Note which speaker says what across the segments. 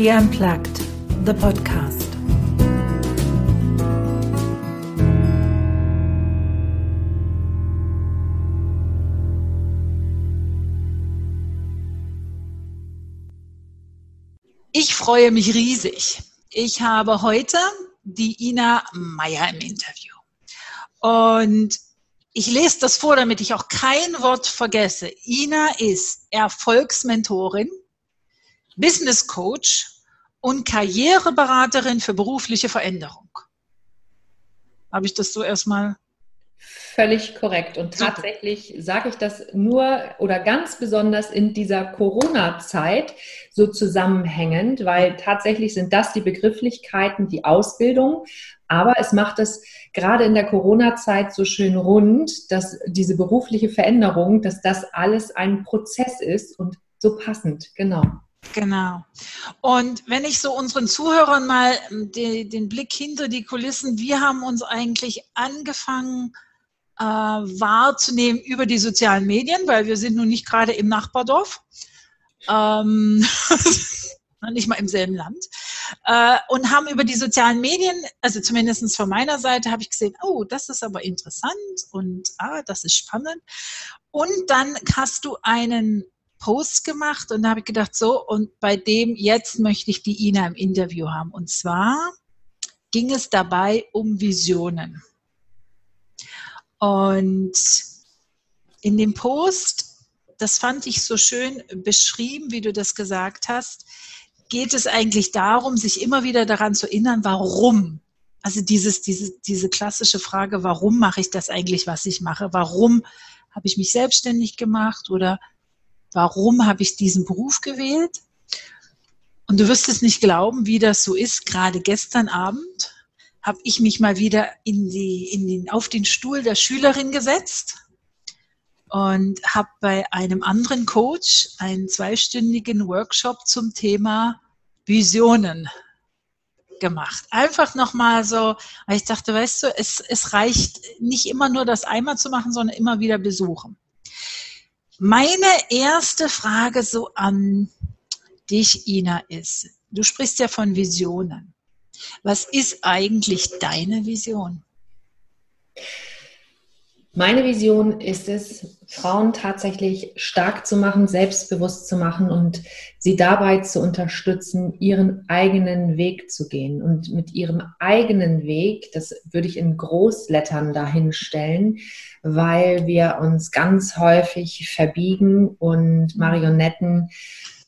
Speaker 1: Ski Unplugged, the podcast.
Speaker 2: Ich freue mich riesig. Ich habe heute die Ina Meyer im Interview. Und ich lese das vor, damit ich auch kein Wort vergesse. Ina ist Erfolgsmentorin, Business Coach und Karriereberaterin für berufliche Veränderung. Habe ich das so erstmal
Speaker 3: Völlig korrekt. Und tatsächlich sage ich das nur oder ganz besonders in dieser Corona-Zeit so zusammenhängend, weil tatsächlich sind das die Begrifflichkeiten, die Ausbildung. Aber es macht es gerade in der Corona-Zeit so schön rund, dass diese berufliche Veränderung, dass das alles ein Prozess ist und so passend, genau.
Speaker 2: Genau. Und wenn ich so unseren Zuhörern mal die, den Blick hinter die Kulissen, wir haben uns eigentlich angefangen äh, wahrzunehmen über die sozialen Medien, weil wir sind nun nicht gerade im Nachbardorf. Ähm, nicht mal im selben Land. Äh, und haben über die sozialen Medien, also zumindest von meiner Seite, habe ich gesehen, oh, das ist aber interessant und ah, das ist spannend. Und dann hast du einen Post gemacht und da habe ich gedacht, so, und bei dem jetzt möchte ich die Ina im Interview haben. Und zwar ging es dabei um Visionen. Und in dem Post, das fand ich so schön beschrieben, wie du das gesagt hast, geht es eigentlich darum, sich immer wieder daran zu erinnern, warum. Also dieses, diese, diese klassische Frage, warum mache ich das eigentlich, was ich mache? Warum habe ich mich selbstständig gemacht oder warum habe ich diesen Beruf gewählt? Und du wirst es nicht glauben, wie das so ist. Gerade gestern Abend habe ich mich mal wieder in die, in den, auf den Stuhl der Schülerin gesetzt und habe bei einem anderen Coach einen zweistündigen Workshop zum Thema Visionen gemacht. Einfach nochmal so, weil ich dachte, weißt du, es, es reicht nicht immer nur das einmal zu machen, sondern immer wieder besuchen. Meine erste Frage so an dich, Ina, ist, du sprichst ja von Visionen. Was ist eigentlich deine Vision?
Speaker 3: Meine Vision ist es, Frauen tatsächlich stark zu machen, selbstbewusst zu machen und sie dabei zu unterstützen, ihren eigenen Weg zu gehen. Und mit ihrem eigenen Weg, das würde ich in Großlettern dahinstellen, weil wir uns ganz häufig verbiegen und Marionetten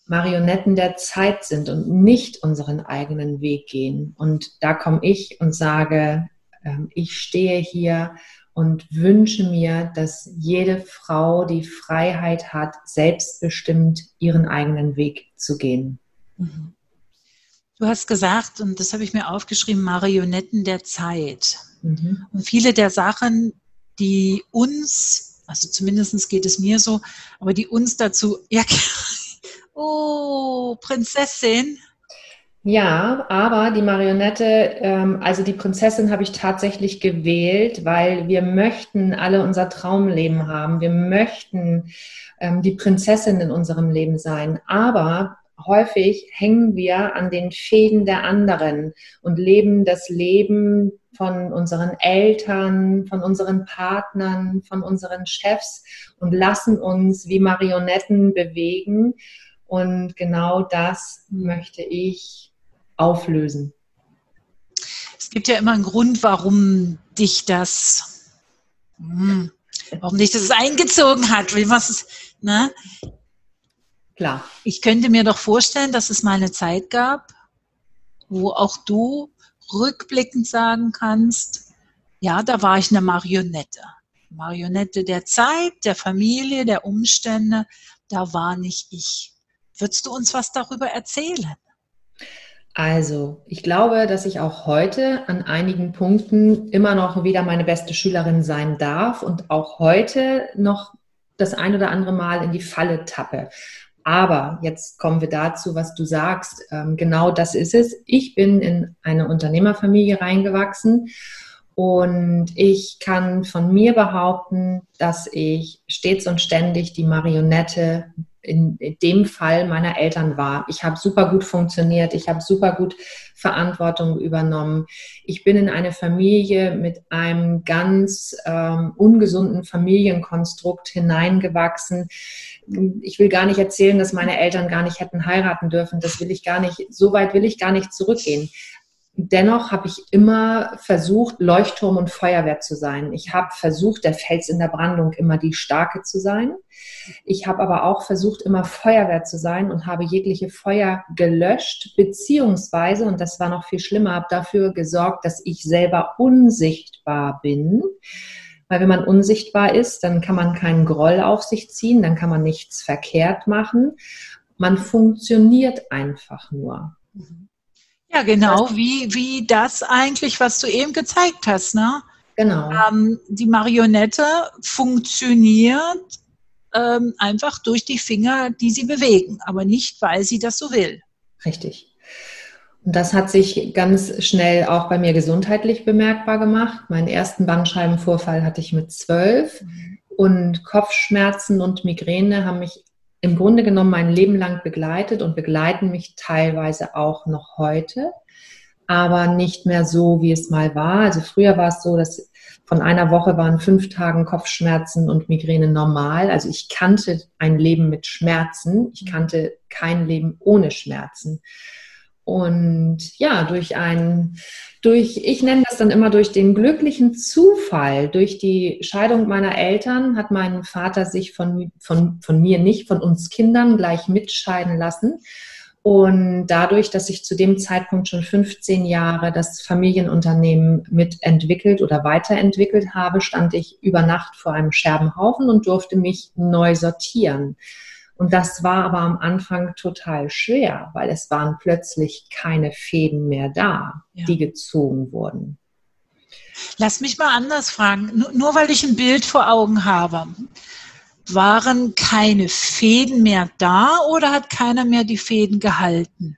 Speaker 3: Marionetten der Zeit sind und nicht unseren eigenen Weg gehen. Und da komme ich und sage, ähm, ich stehe hier und wünsche mir, dass jede Frau die Freiheit hat, selbstbestimmt ihren eigenen Weg zu gehen. Mhm.
Speaker 2: Du hast gesagt, und das habe ich mir aufgeschrieben, Marionetten der Zeit. Mhm. Und viele der Sachen, die uns, also zumindest geht es mir so, aber die uns dazu, ja, oh, Prinzessin,
Speaker 3: ja, aber die Marionette, ähm, also die Prinzessin habe ich tatsächlich gewählt, weil wir möchten alle unser Traumleben haben. Wir möchten ähm, die Prinzessin in unserem Leben sein. Aber häufig hängen wir an den Fäden der anderen und leben das Leben von unseren Eltern, von unseren Partnern, von unseren Chefs und lassen uns wie Marionetten bewegen. Und genau das möchte ich auflösen?
Speaker 2: Es gibt ja immer einen Grund, warum dich das, hm, warum dich das eingezogen hat. Wie was, ne? Klar. Ich könnte mir doch vorstellen, dass es mal eine Zeit gab, wo auch du rückblickend sagen kannst, ja, da war ich eine Marionette. Marionette der Zeit, der Familie, der Umstände, da war nicht ich. Würdest du uns was darüber erzählen?
Speaker 3: Also, ich glaube, dass ich auch heute an einigen Punkten immer noch wieder meine beste Schülerin sein darf und auch heute noch das ein oder andere Mal in die Falle tappe. Aber jetzt kommen wir dazu, was du sagst. Ähm, genau das ist es. Ich bin in eine Unternehmerfamilie reingewachsen und ich kann von mir behaupten, dass ich stets und ständig die Marionette in dem Fall meiner Eltern war. Ich habe super gut funktioniert, ich habe super gut Verantwortung übernommen. Ich bin in eine Familie mit einem ganz ähm, ungesunden Familienkonstrukt hineingewachsen. Ich will gar nicht erzählen, dass meine Eltern gar nicht hätten heiraten dürfen. Das will ich gar nicht, so weit will ich gar nicht zurückgehen. Dennoch habe ich immer versucht, Leuchtturm und Feuerwehr zu sein. Ich habe versucht, der Fels in der Brandung immer die Starke zu sein. Ich habe aber auch versucht, immer Feuerwehr zu sein und habe jegliche Feuer gelöscht, beziehungsweise, und das war noch viel schlimmer, habe dafür gesorgt, dass ich selber unsichtbar bin. Weil wenn man unsichtbar ist, dann kann man keinen Groll auf sich ziehen, dann kann man nichts verkehrt machen. Man funktioniert einfach nur.
Speaker 2: Mhm. Ja, genau, wie, wie das eigentlich, was du eben gezeigt hast, ne?
Speaker 3: Genau.
Speaker 2: Ähm, die Marionette funktioniert ähm, einfach durch die Finger, die sie bewegen, aber nicht, weil sie das so will.
Speaker 3: Richtig. Und das hat sich ganz schnell auch bei mir gesundheitlich bemerkbar gemacht. Meinen ersten Bandscheibenvorfall hatte ich mit zwölf mhm. und Kopfschmerzen und Migräne haben mich im Grunde genommen mein Leben lang begleitet und begleiten mich teilweise auch noch heute, aber nicht mehr so, wie es mal war. Also früher war es so, dass von einer Woche waren fünf Tagen Kopfschmerzen und Migräne normal. Also ich kannte ein Leben mit Schmerzen. Ich kannte kein Leben ohne Schmerzen. Und ja, durch ein, durch, ich nenne das dann immer durch den glücklichen Zufall, durch die Scheidung meiner Eltern hat mein Vater sich von, von, von mir nicht, von uns Kindern gleich mitscheiden lassen. Und dadurch, dass ich zu dem Zeitpunkt schon 15 Jahre das Familienunternehmen mitentwickelt oder weiterentwickelt habe, stand ich über Nacht vor einem Scherbenhaufen und durfte mich neu sortieren. Und das war aber am Anfang total schwer, weil es waren plötzlich keine Fäden mehr da, ja. die gezogen wurden.
Speaker 2: Lass mich mal anders fragen. Nur, nur weil ich ein Bild vor Augen habe, waren keine Fäden mehr da oder hat keiner mehr die Fäden gehalten?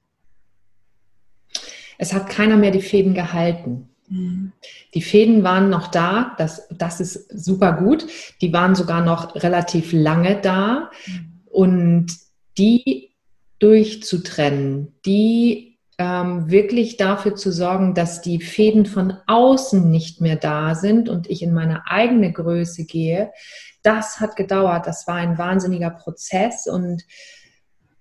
Speaker 3: Es hat keiner mehr die Fäden gehalten. Mhm. Die Fäden waren noch da, das, das ist super gut. Die waren sogar noch relativ lange da. Und die durchzutrennen, die ähm, wirklich dafür zu sorgen, dass die Fäden von außen nicht mehr da sind und ich in meine eigene Größe gehe, das hat gedauert. Das war ein wahnsinniger Prozess und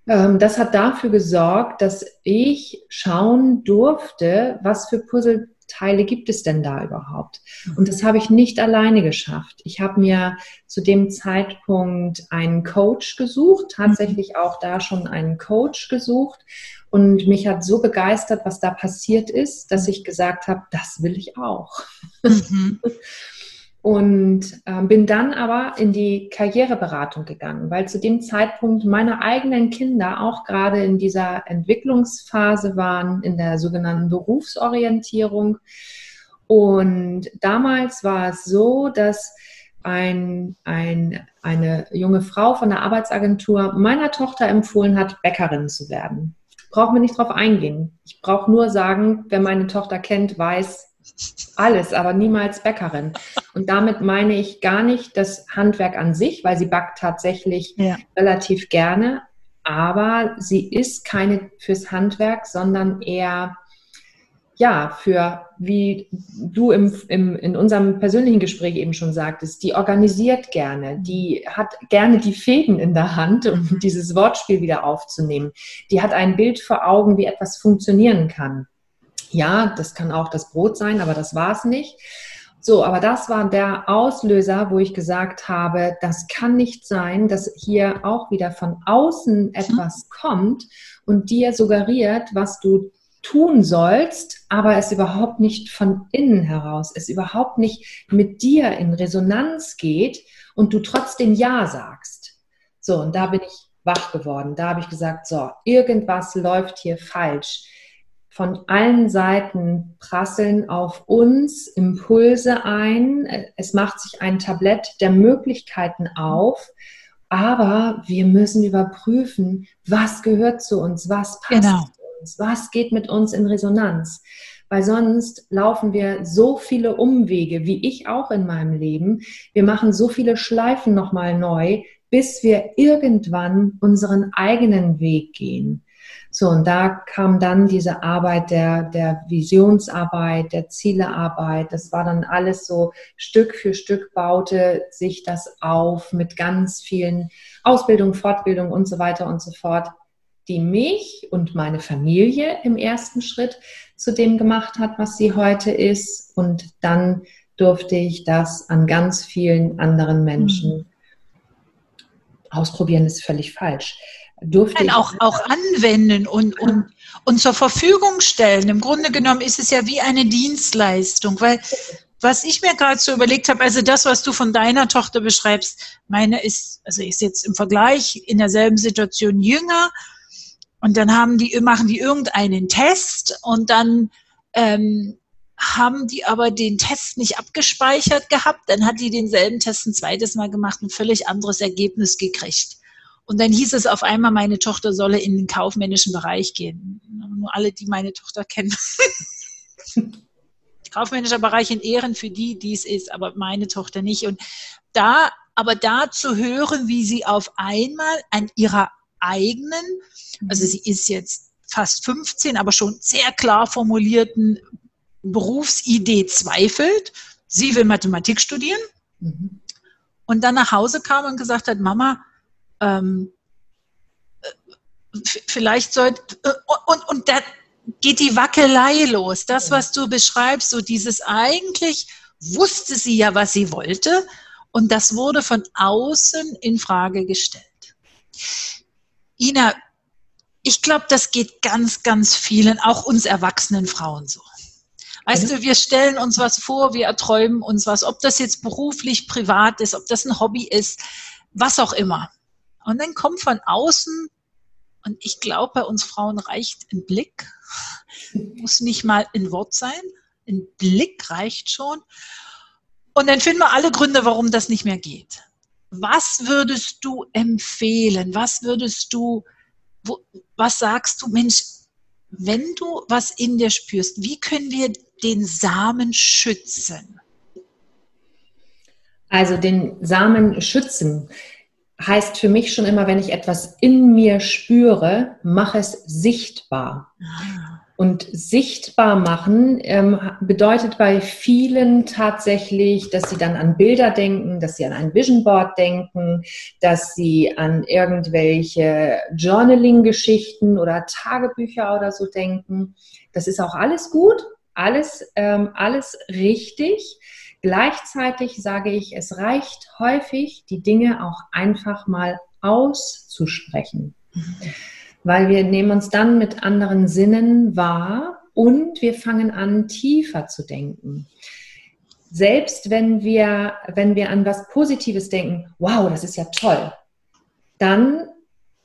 Speaker 3: ähm, das hat dafür gesorgt, dass ich schauen durfte, was für Puzzle Teile gibt es denn da überhaupt? Und das habe ich nicht alleine geschafft. Ich habe mir zu dem Zeitpunkt einen Coach gesucht, tatsächlich auch da schon einen Coach gesucht. Und mich hat so begeistert, was da passiert ist, dass ich gesagt habe, das will ich auch. Mhm. Und äh, bin dann aber in die Karriereberatung gegangen, weil zu dem Zeitpunkt meine eigenen Kinder auch gerade in dieser Entwicklungsphase waren, in der sogenannten Berufsorientierung. Und damals war es so, dass ein, ein, eine junge Frau von der Arbeitsagentur meiner Tochter empfohlen hat, Bäckerin zu werden. Brauchen wir nicht drauf eingehen. Ich brauche nur sagen, wer meine Tochter kennt, weiß, alles, aber niemals Bäckerin. Und damit meine ich gar nicht das Handwerk an sich, weil sie backt tatsächlich ja. relativ gerne, aber sie ist keine fürs Handwerk, sondern eher ja, für, wie du im, im, in unserem persönlichen Gespräch eben schon sagtest, die organisiert gerne, die hat gerne die Fäden in der Hand, um dieses Wortspiel wieder aufzunehmen. Die hat ein Bild vor Augen, wie etwas funktionieren kann. Ja, das kann auch das Brot sein, aber das war es nicht. So, aber das war der Auslöser, wo ich gesagt habe, das kann nicht sein, dass hier auch wieder von außen etwas kommt und dir suggeriert, was du tun sollst, aber es überhaupt nicht von innen heraus, es überhaupt nicht mit dir in Resonanz geht und du trotzdem Ja sagst. So, und da bin ich wach geworden. Da habe ich gesagt, so, irgendwas läuft hier falsch von allen Seiten prasseln auf uns Impulse ein. Es macht sich ein Tablett der Möglichkeiten auf. Aber wir müssen überprüfen, was gehört zu uns, was passt genau. zu uns, was geht mit uns in Resonanz. Weil sonst laufen wir so viele Umwege, wie ich auch in meinem Leben. Wir machen so viele Schleifen nochmal neu, bis wir irgendwann unseren eigenen Weg gehen. So, und da kam dann diese Arbeit der, der Visionsarbeit, der Zielearbeit. Das war dann alles so Stück für Stück baute sich das auf mit ganz vielen Ausbildung, Fortbildung und so weiter und so fort, die mich und meine Familie im ersten Schritt zu dem gemacht hat, was sie heute ist. Und dann durfte ich das an ganz vielen anderen Menschen mhm. ausprobieren, ist völlig falsch
Speaker 2: durfte Nein, auch, auch anwenden und, und, und zur Verfügung stellen. Im Grunde genommen ist es ja wie eine Dienstleistung, weil was ich mir gerade so überlegt habe, also das, was du von deiner Tochter beschreibst, meine ist, also ist jetzt im Vergleich in derselben Situation jünger und dann haben die, machen die irgendeinen Test und dann ähm, haben die aber den Test nicht abgespeichert gehabt, dann hat die denselben Test ein zweites Mal gemacht, ein völlig anderes Ergebnis gekriegt. Und dann hieß es auf einmal, meine Tochter solle in den kaufmännischen Bereich gehen. Nur alle, die meine Tochter kennen. Kaufmännischer Bereich in Ehren für die, die es ist, aber meine Tochter nicht. Und da, aber da zu hören, wie sie auf einmal an ihrer eigenen, also sie ist jetzt fast 15, aber schon sehr klar formulierten Berufsidee zweifelt. Sie will Mathematik studieren. Mhm. Und dann nach Hause kam und gesagt hat, Mama, ähm, vielleicht sollte, und, und da geht die Wackelei los. Das, was du beschreibst, so dieses eigentlich wusste sie ja, was sie wollte, und das wurde von außen in Frage gestellt. Ina, ich glaube, das geht ganz, ganz vielen, auch uns erwachsenen Frauen so. Weißt du, wir stellen uns was vor, wir erträumen uns was, ob das jetzt beruflich, privat ist, ob das ein Hobby ist, was auch immer. Und dann kommt von außen, und ich glaube, bei uns Frauen reicht ein Blick, muss nicht mal ein Wort sein, ein Blick reicht schon. Und dann finden wir alle Gründe, warum das nicht mehr geht. Was würdest du empfehlen? Was würdest du, wo, was sagst du, Mensch, wenn du was in dir spürst, wie können wir den Samen schützen?
Speaker 3: Also den Samen schützen heißt für mich schon immer, wenn ich etwas in mir spüre, mache es sichtbar. Ah. Und sichtbar machen ähm, bedeutet bei vielen tatsächlich, dass sie dann an Bilder denken, dass sie an ein Vision Board denken, dass sie an irgendwelche Journaling-Geschichten oder Tagebücher oder so denken. Das ist auch alles gut, alles, ähm, alles richtig. Gleichzeitig sage ich, es reicht häufig, die Dinge auch einfach mal auszusprechen. Weil wir nehmen uns dann mit anderen Sinnen wahr und wir fangen an, tiefer zu denken. Selbst wenn wir, wenn wir an was Positives denken, wow, das ist ja toll, dann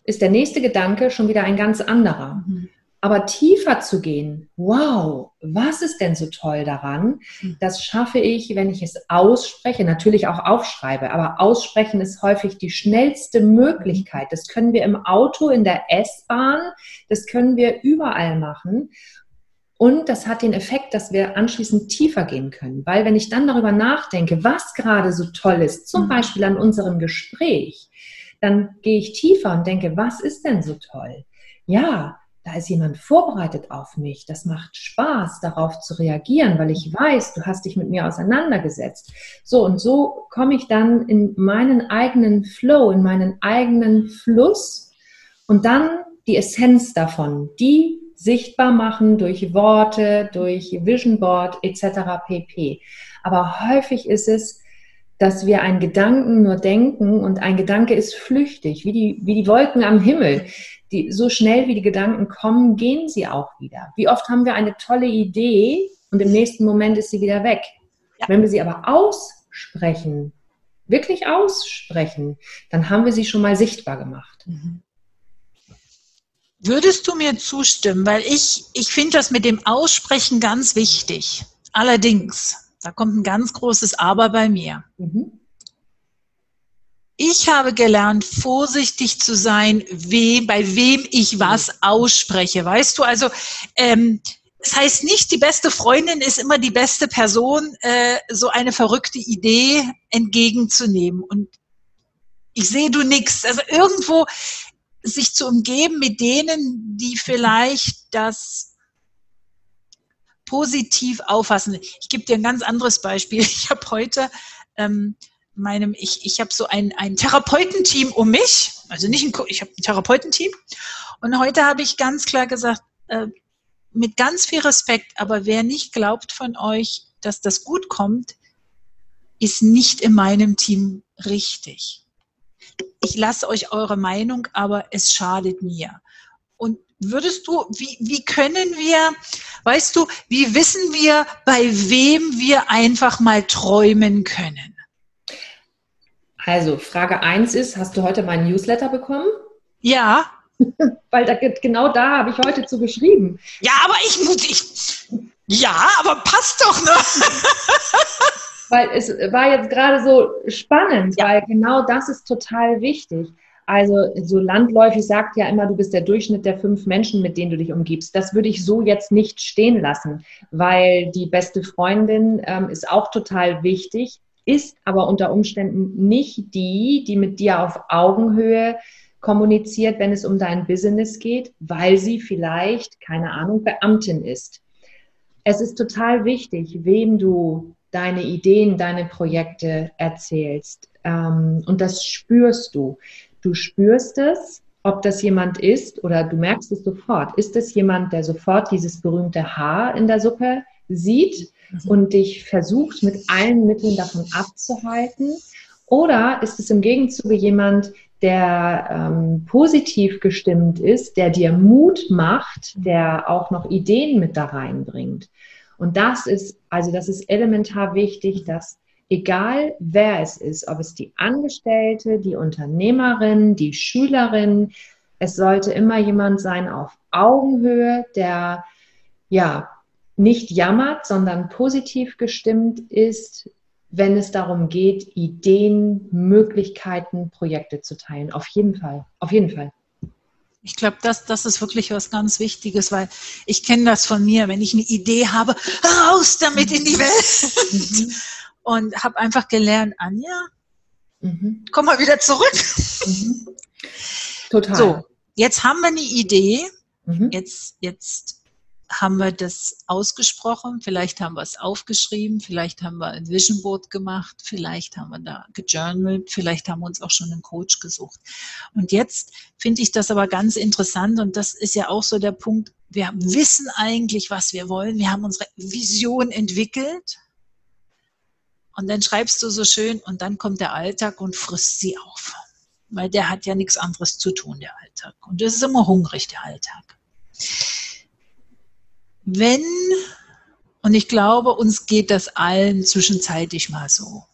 Speaker 3: ist der nächste Gedanke schon wieder ein ganz anderer. Mhm. Aber tiefer zu gehen, wow, was ist denn so toll daran? Hm. Das schaffe ich, wenn ich es ausspreche, natürlich auch aufschreibe, aber aussprechen ist häufig die schnellste Möglichkeit. Das können wir im Auto, in der S-Bahn, das können wir überall machen. Und das hat den Effekt, dass wir anschließend tiefer gehen können. Weil wenn ich dann darüber nachdenke, was gerade so toll ist, zum hm. Beispiel an unserem Gespräch, dann gehe ich tiefer und denke, was ist denn so toll? Ja, da ist jemand vorbereitet auf mich. Das macht Spaß, darauf zu reagieren, weil ich weiß, du hast dich mit mir auseinandergesetzt. So und so komme ich dann in meinen eigenen Flow, in meinen eigenen Fluss und dann die Essenz davon, die sichtbar machen durch Worte, durch Vision Board etc. pp. Aber häufig ist es, dass wir einen Gedanken nur denken und ein Gedanke ist flüchtig, wie die, wie die Wolken am Himmel die, so schnell wie die Gedanken kommen, gehen sie auch wieder. Wie oft haben wir eine tolle Idee und im nächsten Moment ist sie wieder weg. Ja. Wenn wir sie aber aussprechen, wirklich aussprechen, dann haben wir sie schon mal sichtbar gemacht. Mhm.
Speaker 2: Würdest du mir zustimmen? Weil ich, ich finde das mit dem Aussprechen ganz wichtig. Allerdings, da kommt ein ganz großes Aber bei mir. Mhm ich habe gelernt, vorsichtig zu sein, we, bei wem ich was ausspreche. Weißt du, also ähm, das heißt nicht, die beste Freundin ist immer die beste Person, äh, so eine verrückte Idee entgegenzunehmen. Und ich sehe du nix. Also irgendwo sich zu umgeben mit denen, die vielleicht das positiv auffassen. Ich gebe dir ein ganz anderes Beispiel. Ich habe heute ähm, meinem, ich, ich habe so ein, ein Therapeutenteam um mich, also nicht ein, ich habe ein Therapeutenteam. Und heute habe ich ganz klar gesagt, äh, mit ganz viel Respekt, aber wer nicht glaubt von euch, dass das gut kommt, ist nicht in meinem Team richtig. Ich lasse euch eure Meinung, aber es schadet mir. Und würdest du, wie, wie können wir, weißt du, wie wissen wir, bei wem wir einfach mal träumen können?
Speaker 3: Also, Frage 1 ist, hast du heute meinen Newsletter bekommen?
Speaker 2: Ja.
Speaker 3: Weil da, genau da habe ich heute zu geschrieben.
Speaker 2: Ja, aber ich muss, ich, ja, aber passt doch, ne?
Speaker 3: weil es war jetzt gerade so spannend, ja. weil genau das ist total wichtig. Also so landläufig sagt ja immer, du bist der Durchschnitt der fünf Menschen, mit denen du dich umgibst. Das würde ich so jetzt nicht stehen lassen, weil die beste Freundin ähm, ist auch total wichtig, ist aber unter Umständen nicht die, die mit dir auf Augenhöhe kommuniziert, wenn es um dein Business geht, weil sie vielleicht, keine Ahnung, Beamtin ist. Es ist total wichtig, wem du deine Ideen, deine Projekte erzählst. Ähm, und das spürst du. Du spürst es, ob das jemand ist oder du merkst es sofort. Ist es jemand, der sofort dieses berühmte Haar in der Suppe sieht mhm. und dich versucht, mit allen Mitteln davon abzuhalten? Oder ist es im Gegenzug jemand, der ähm, positiv gestimmt ist, der dir Mut macht, der auch noch Ideen mit da reinbringt? Und das ist, also das ist elementar wichtig, dass egal wer es ist, ob es die Angestellte, die Unternehmerin, die Schülerin, es sollte immer jemand sein auf Augenhöhe, der ja nicht jammert, sondern positiv gestimmt ist, wenn es darum geht, Ideen, Möglichkeiten, Projekte zu teilen. Auf jeden Fall, auf jeden Fall.
Speaker 2: Ich glaube, das, das ist wirklich was ganz Wichtiges, weil ich kenne das von mir, wenn ich eine Idee habe, raus damit in die Welt. Mhm. Und habe einfach gelernt, Anja, mhm. komm mal wieder zurück. Mhm. Total. So, jetzt haben wir eine Idee. Mhm. Jetzt, jetzt haben wir das ausgesprochen, vielleicht haben wir es aufgeschrieben, vielleicht haben wir ein Vision Board gemacht, vielleicht haben wir da gejournalt, vielleicht haben wir uns auch schon einen Coach gesucht. Und jetzt finde ich das aber ganz interessant und das ist ja auch so der Punkt, wir wissen eigentlich, was wir wollen, wir haben unsere Vision entwickelt und dann schreibst du so schön und dann kommt der Alltag und frisst sie auf, weil der hat ja nichts anderes zu tun, der Alltag. Und das ist immer hungrig, der Alltag wenn, und ich glaube, uns geht das allen zwischenzeitlich mal so.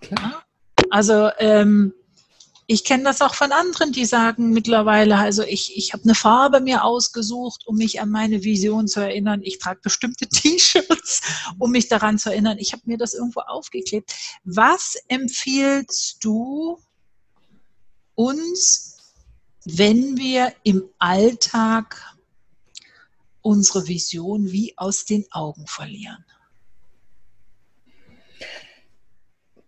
Speaker 2: Klar. Also ähm, ich kenne das auch von anderen, die sagen mittlerweile, also ich, ich habe eine Farbe mir ausgesucht, um mich an meine Vision zu erinnern. Ich trage bestimmte T-Shirts, um mich daran zu erinnern. Ich habe mir das irgendwo aufgeklebt. Was empfiehlst du uns, wenn wir im Alltag unsere Vision wie aus den Augen verlieren.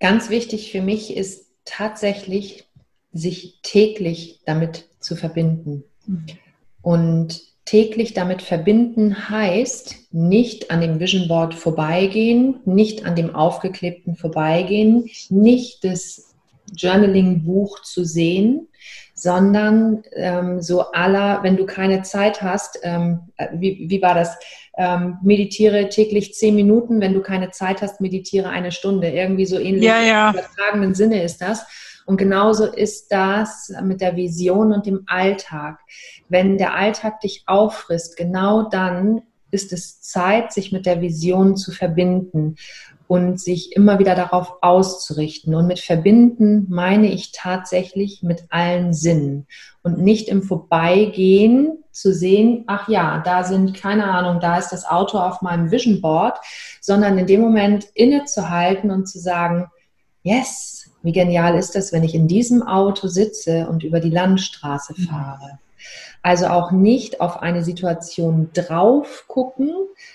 Speaker 3: Ganz wichtig für mich ist tatsächlich, sich täglich damit zu verbinden. Mhm. Und täglich damit verbinden heißt nicht an dem Vision Board vorbeigehen, nicht an dem aufgeklebten vorbeigehen, nicht das Journaling-Buch zu sehen, sondern ähm, so aller, wenn du keine Zeit hast, ähm, äh, wie, wie war das? Ähm, meditiere täglich zehn Minuten, wenn du keine Zeit hast, meditiere eine Stunde. Irgendwie so ähnlich
Speaker 2: ja, ja.
Speaker 3: im übertragenen Sinne ist das. Und genauso ist das mit der Vision und dem Alltag. Wenn der Alltag dich auffrisst, genau dann ist es Zeit, sich mit der Vision zu verbinden und sich immer wieder darauf auszurichten. Und mit verbinden meine ich tatsächlich mit allen Sinnen und nicht im Vorbeigehen zu sehen, ach ja, da sind, keine Ahnung, da ist das Auto auf meinem Vision Board, sondern in dem Moment innezuhalten und zu sagen, yes, wie genial ist das, wenn ich in diesem Auto sitze und über die Landstraße fahre. Also auch nicht auf eine Situation drauf gucken,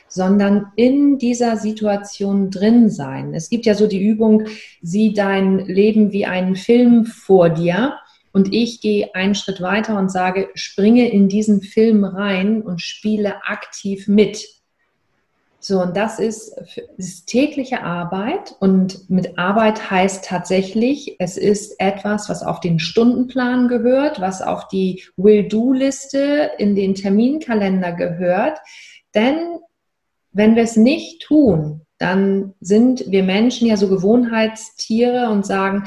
Speaker 3: sondern in dieser Situation drin sein. Es gibt ja so die Übung, sieh dein Leben wie einen Film vor dir. Und ich gehe einen Schritt weiter und sage, springe in diesen Film rein und spiele aktiv mit. So, und das ist, ist, tägliche Arbeit. Und mit Arbeit heißt tatsächlich, es ist etwas, was auf den Stundenplan gehört, was auf die Will-Do-Liste in den Terminkalender gehört. Denn wenn wir es nicht tun, dann sind wir Menschen ja so Gewohnheitstiere und sagen,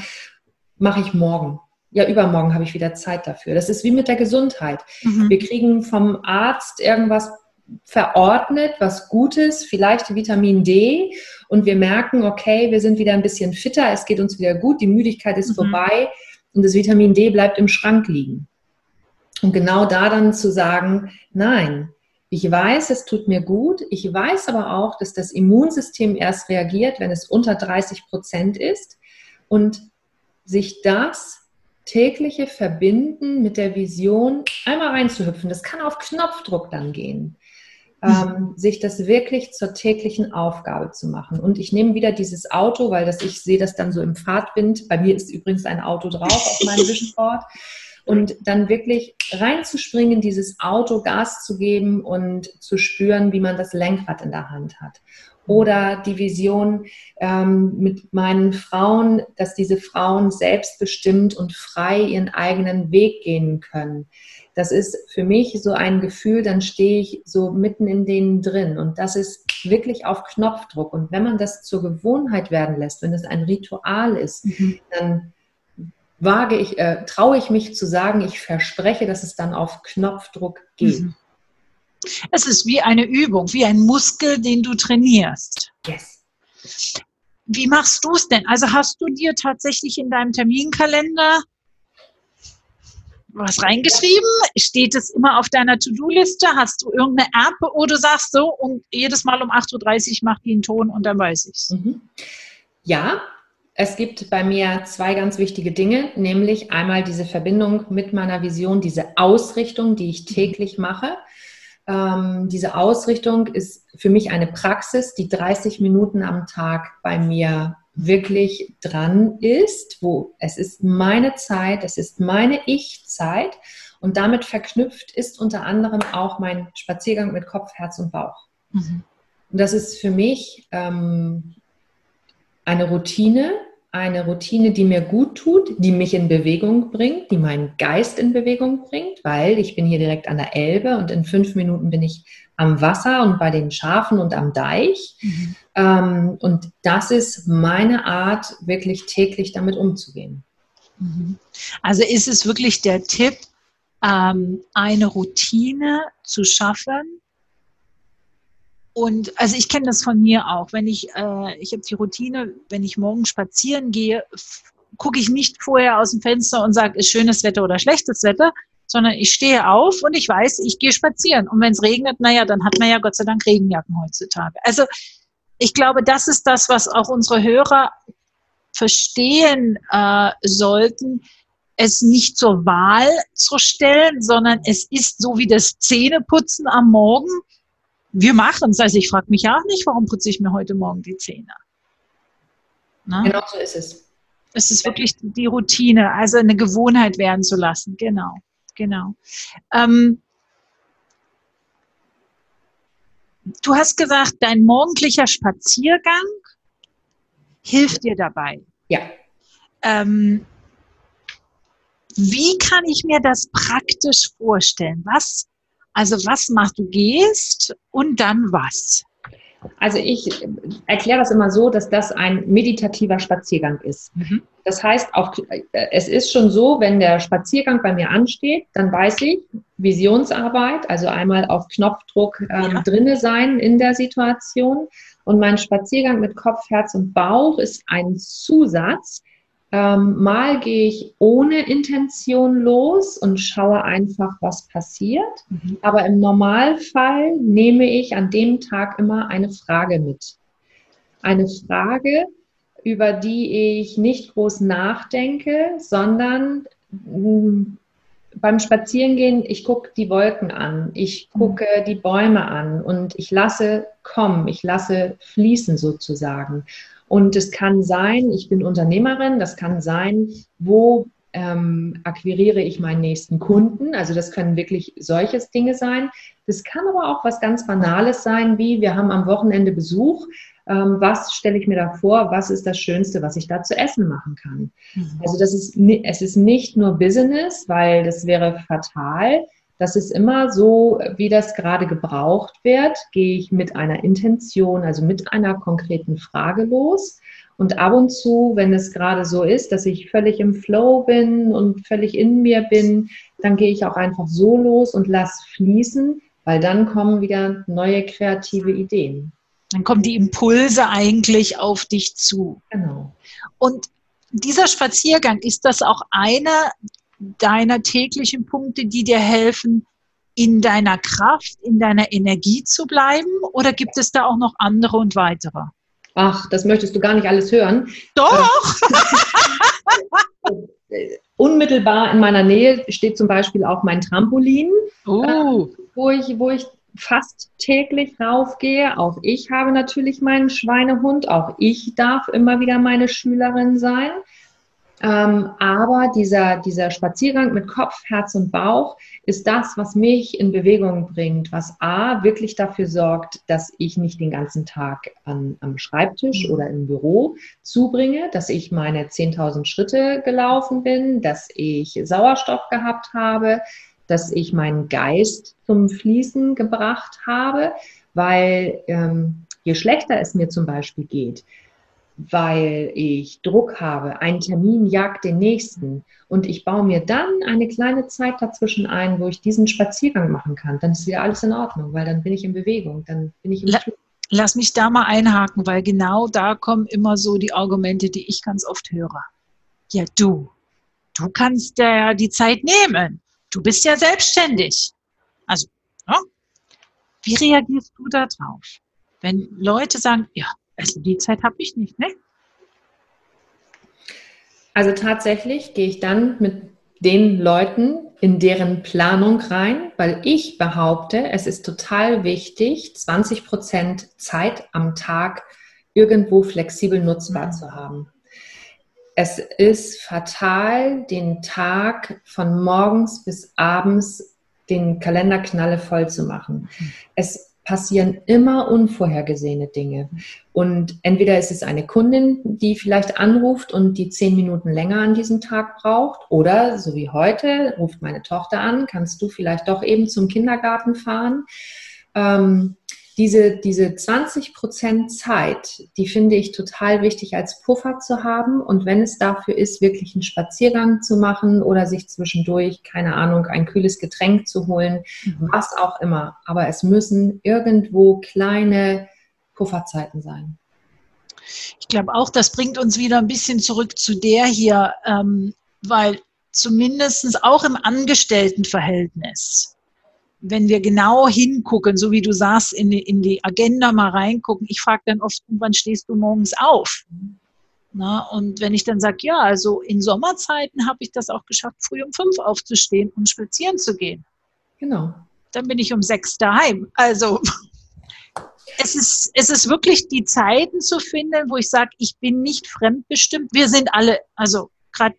Speaker 3: mache ich morgen. Ja, übermorgen habe ich wieder Zeit dafür. Das ist wie mit der Gesundheit. Mhm. Wir kriegen vom Arzt irgendwas verordnet, was Gutes, vielleicht Vitamin D und wir merken, okay, wir sind wieder ein bisschen fitter, es geht uns wieder gut, die Müdigkeit ist mhm. vorbei und das Vitamin D bleibt im Schrank liegen. Und genau da dann zu sagen, nein, ich weiß, es tut mir gut, ich weiß aber auch, dass das Immunsystem erst reagiert, wenn es unter 30 Prozent ist und sich das tägliche Verbinden mit der Vision einmal reinzuhüpfen. Das kann auf Knopfdruck dann gehen ähm, sich das wirklich zur täglichen Aufgabe zu machen. Und ich nehme wieder dieses Auto, weil das, ich sehe das dann so im Fahrtwind. Bei mir ist übrigens ein Auto drauf auf meinem Vision Board. Und dann wirklich reinzuspringen, dieses Auto Gas zu geben und zu spüren, wie man das Lenkrad in der Hand hat. Oder die Vision ähm, mit meinen Frauen, dass diese Frauen selbstbestimmt und frei ihren eigenen Weg gehen können das ist für mich so ein Gefühl, dann stehe ich so mitten in denen drin. Und das ist wirklich auf Knopfdruck. Und wenn man das zur Gewohnheit werden lässt, wenn es ein Ritual ist, mhm. dann wage ich, äh, traue ich mich zu sagen, ich verspreche, dass es dann auf Knopfdruck geht. Mhm.
Speaker 2: Es ist wie eine Übung, wie ein Muskel, den du trainierst.
Speaker 3: Yes.
Speaker 2: Wie machst du es denn? Also hast du dir tatsächlich in deinem Terminkalender was reingeschrieben? Steht es immer auf deiner To-Do-Liste? Hast du irgendeine App, wo du sagst so, und jedes Mal um 8.30 Uhr macht die einen Ton und dann weiß ich es? Mhm.
Speaker 3: Ja, es gibt bei mir zwei ganz wichtige Dinge, nämlich einmal diese Verbindung mit meiner Vision, diese Ausrichtung, die ich täglich mache. Ähm, diese Ausrichtung ist für mich eine Praxis, die 30 Minuten am Tag bei mir wirklich dran ist, wo es ist meine Zeit, es ist meine Ich-Zeit und damit verknüpft ist unter anderem auch mein Spaziergang mit Kopf, Herz und Bauch. Mhm. Und das ist für mich ähm, eine Routine, eine Routine, die mir gut tut, die mich in Bewegung bringt, die meinen Geist in Bewegung bringt, weil ich bin hier direkt an der Elbe und in fünf Minuten bin ich am Wasser und bei den Schafen und am Deich. Mhm. Ähm, und das ist meine Art, wirklich täglich damit umzugehen.
Speaker 2: Mhm. Also ist es wirklich der Tipp, ähm, eine Routine zu schaffen, und also ich kenne das von mir auch. Wenn ich, äh, ich habe die Routine, wenn ich morgen spazieren gehe, gucke ich nicht vorher aus dem Fenster und sage, ist schönes Wetter oder schlechtes Wetter, sondern ich stehe auf und ich weiß, ich gehe spazieren. Und wenn es regnet, naja, dann hat man ja Gott sei Dank Regenjacken heutzutage. Also ich glaube, das ist das, was auch unsere Hörer verstehen äh, sollten, es nicht zur Wahl zu stellen, sondern es ist so wie das Zähneputzen am Morgen wir machen es. Also ich frage mich auch nicht, warum putze ich mir heute Morgen die Zähne.
Speaker 3: Na? Genau so ist es.
Speaker 2: Es ist wirklich die Routine, also eine Gewohnheit werden zu lassen. Genau, genau. Ähm, du hast gesagt, dein morgendlicher Spaziergang hilft dir dabei.
Speaker 3: Ja.
Speaker 2: Ähm, wie kann ich mir das praktisch vorstellen? Was also was machst du? Gehst und dann was?
Speaker 3: Also ich erkläre das immer so, dass das ein meditativer Spaziergang ist. Mhm. Das heißt, auch, es ist schon so, wenn der Spaziergang bei mir ansteht, dann weiß ich, Visionsarbeit, also einmal auf Knopfdruck ähm, ja. drinne sein in der Situation. Und mein Spaziergang mit Kopf, Herz und Bauch ist ein Zusatz, ähm, mal gehe ich ohne Intention los und schaue einfach, was passiert. Mhm. Aber im Normalfall nehme ich an dem Tag immer eine Frage mit. Eine Frage, über die ich nicht groß nachdenke, sondern mm, beim Spazierengehen, ich gucke die Wolken an, ich gucke die Bäume an und ich lasse kommen, ich lasse fließen sozusagen. Und es kann sein, ich bin Unternehmerin, das kann sein, wo ähm, akquiriere ich meinen nächsten Kunden. Also das können wirklich solches Dinge sein. Das kann aber auch was ganz Banales sein, wie wir haben am Wochenende Besuch. Ähm, was stelle ich mir da vor? Was ist das Schönste, was ich da zu essen machen kann? Mhm. Also das ist, es ist nicht nur Business, weil das wäre fatal. Das ist immer so, wie das gerade gebraucht wird. Gehe ich mit einer Intention, also mit einer konkreten Frage los und ab und zu, wenn es gerade so ist, dass ich völlig im Flow bin und völlig in mir bin, dann gehe ich auch einfach so los und lass fließen, weil dann kommen wieder neue kreative Ideen.
Speaker 2: Dann kommen die Impulse eigentlich auf dich zu.
Speaker 3: Genau.
Speaker 2: Und dieser Spaziergang, ist das auch einer deiner täglichen Punkte, die dir helfen, in deiner Kraft, in deiner Energie zu bleiben? Oder gibt es da auch noch andere und weitere?
Speaker 3: Ach, das möchtest du gar nicht alles hören.
Speaker 2: Doch!
Speaker 3: Unmittelbar in meiner Nähe steht zum Beispiel auch mein Trampolin,
Speaker 2: oh.
Speaker 3: äh, wo, ich, wo ich fast täglich raufgehe. Auch ich habe natürlich meinen Schweinehund. Auch ich darf immer wieder meine Schülerin sein. Ähm, aber dieser, dieser Spaziergang mit Kopf, Herz und Bauch ist das, was mich in Bewegung bringt, was A, wirklich dafür sorgt, dass ich nicht den ganzen Tag an, am Schreibtisch mhm. oder im Büro zubringe, dass ich meine 10.000 Schritte gelaufen bin, dass ich Sauerstoff gehabt habe, dass ich meinen Geist zum Fließen gebracht habe, weil ähm, je schlechter es mir zum Beispiel geht, weil ich Druck habe, ein Termin jagt den nächsten und ich baue mir dann eine kleine Zeit dazwischen ein, wo ich diesen Spaziergang machen kann, dann ist wieder alles in Ordnung, weil dann bin ich in Bewegung, dann bin ich im
Speaker 2: La Lass mich da mal einhaken, weil genau da kommen immer so die Argumente, die ich ganz oft höre. Ja, du, du kannst ja die Zeit nehmen. Du bist ja selbstständig. Also, ja. wie reagierst du da drauf? Wenn Leute sagen, ja, also die Zeit habe ich nicht, ne?
Speaker 3: Also tatsächlich gehe ich dann mit den Leuten in deren Planung rein, weil ich behaupte, es ist total wichtig, 20 Prozent Zeit am Tag irgendwo flexibel nutzbar mhm. zu haben. Es ist fatal, den Tag von morgens bis abends den Kalenderknalle voll zu machen. Mhm. Es passieren immer unvorhergesehene Dinge. Und entweder ist es eine Kundin, die vielleicht anruft und die zehn Minuten länger an diesem Tag braucht, oder so wie heute, ruft meine Tochter an, kannst du vielleicht doch eben zum Kindergarten fahren. Ähm, diese, diese 20 Prozent Zeit, die finde ich total wichtig als Puffer zu haben. Und wenn es dafür ist, wirklich einen Spaziergang zu machen oder sich zwischendurch, keine Ahnung, ein kühles Getränk zu holen, mhm. was auch immer. Aber es müssen irgendwo kleine Pufferzeiten sein.
Speaker 2: Ich glaube auch, das bringt uns wieder ein bisschen zurück zu der hier, ähm, weil zumindest auch im Angestelltenverhältnis wenn wir genau hingucken, so wie du sagst, in die, in die Agenda mal reingucken, ich frage dann oft, wann stehst du morgens auf? Na, und wenn ich dann sage, ja, also in Sommerzeiten habe ich das auch geschafft, früh um fünf aufzustehen und spazieren zu gehen.
Speaker 3: Genau.
Speaker 2: Dann bin ich um sechs daheim. Also es ist, es ist wirklich die Zeiten zu finden, wo ich sage, ich bin nicht fremdbestimmt. Wir sind alle, also gerade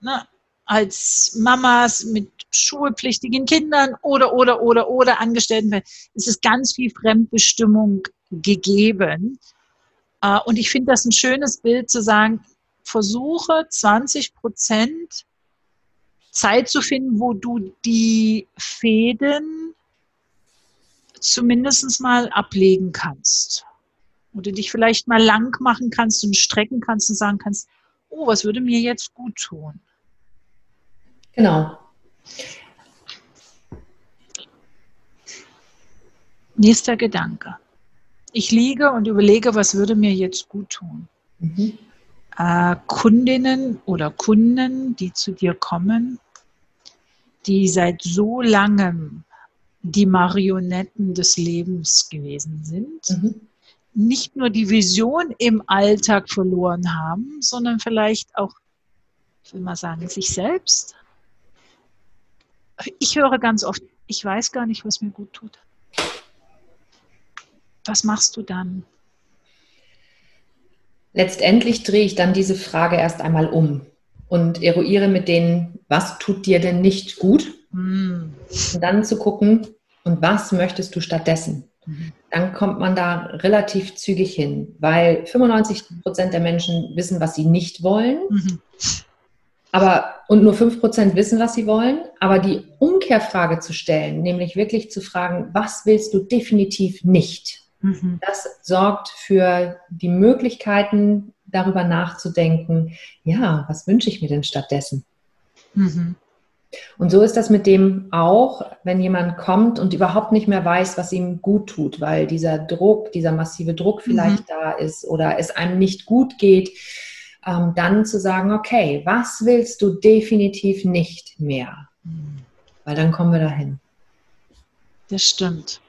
Speaker 2: ne, als Mamas mit schulpflichtigen Kindern oder, oder, oder, oder Angestellten. Es ganz viel Fremdbestimmung gegeben. Äh, und ich finde das ein schönes Bild zu sagen, versuche 20 Prozent Zeit zu finden, wo du die Fäden zumindest mal ablegen kannst. Wo du dich vielleicht mal lang machen kannst und strecken kannst und sagen kannst, oh, was würde mir jetzt gut tun?
Speaker 3: Genau.
Speaker 2: Nächster Gedanke. Ich liege und überlege, was würde mir jetzt gut tun. Mhm. Äh, Kundinnen oder Kunden, die zu dir kommen, die seit so langem die Marionetten des Lebens gewesen sind, mhm. nicht nur die Vision im Alltag verloren haben, sondern vielleicht auch, ich will mal sagen, sich selbst Ich höre ganz oft, ich weiß gar nicht, was mir gut tut. Was machst du dann?
Speaker 3: Letztendlich drehe ich dann diese Frage erst einmal um und eruiere mit denen, was tut dir denn nicht gut? Mm. Und dann zu gucken, und was möchtest du stattdessen? Mhm. Dann kommt man da relativ zügig hin, weil 95 Prozent der Menschen wissen, was sie nicht wollen. Mhm. Aber, und nur 5 Prozent wissen, was sie wollen. Aber die Umkehrfrage zu stellen, nämlich wirklich zu fragen, was willst du definitiv nicht? Mhm. Das sorgt für die Möglichkeiten, darüber nachzudenken, ja, was wünsche ich mir denn stattdessen? Mhm. Und so ist das mit dem auch, wenn jemand kommt und überhaupt nicht mehr weiß, was ihm gut tut, weil dieser Druck, dieser massive Druck vielleicht mhm. da ist oder es einem nicht gut geht, ähm, dann zu sagen, okay, was willst du definitiv nicht mehr? Weil dann kommen wir dahin.
Speaker 2: Das stimmt.